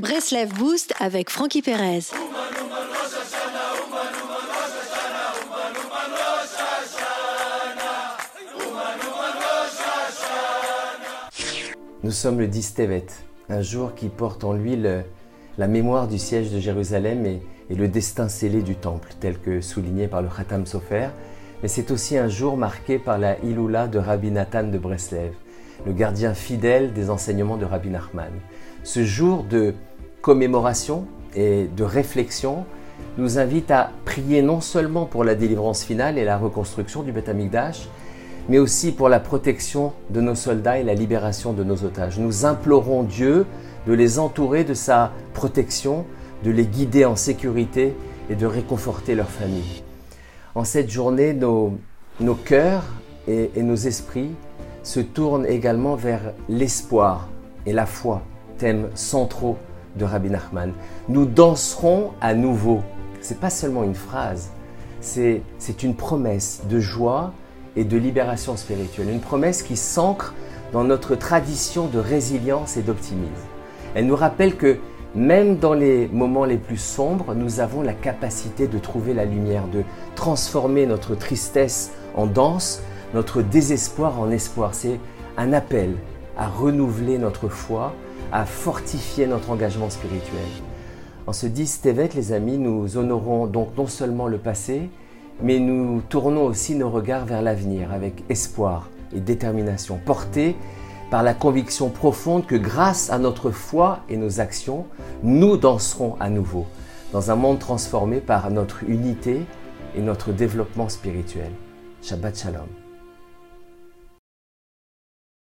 Breslev Boost avec Frankie Perez. Nous sommes le 10 Tevet, un jour qui porte en lui la mémoire du siège de Jérusalem et, le destin scellé du temple, tel que souligné par le Khatam Sofer. Mais c'est aussi un jour marqué par la Iloula de Rabbi Nathan de Breslev, le gardien fidèle des enseignements de Rabbi Nachman. Ce jour de commémoration et de réflexion nous invite à prier non seulement pour la délivrance finale et la reconstruction du Beth mais aussi pour la protection de nos soldats et la libération de nos otages. Nous implorons Dieu de les entourer de sa protection, de les guider en sécurité et de réconforter leurs familles. En cette journée, nos, nos cœurs et, et nos esprits se tournent également vers l'espoir et la foi, thèmes centraux de Rabbi Nachman. Nous danserons à nouveau. C'est pas seulement une phrase, c'est une promesse de joie et de libération spirituelle. Une promesse qui s'ancre dans notre tradition de résilience et d'optimisme. Elle nous rappelle que même dans les moments les plus sombres, nous avons la capacité de trouver la lumière, de transformer notre tristesse en danse, notre désespoir en espoir. C'est un appel à renouveler notre foi, à fortifier notre engagement spirituel. En ce 10 Tevet, les amis, nous honorons donc non seulement le passé, mais nous tournons aussi nos regards vers l'avenir avec espoir et détermination, portés par la conviction profonde que grâce à notre foi et nos actions, nous danserons à nouveau dans un monde transformé par notre unité et notre développement spirituel. Shabbat Shalom.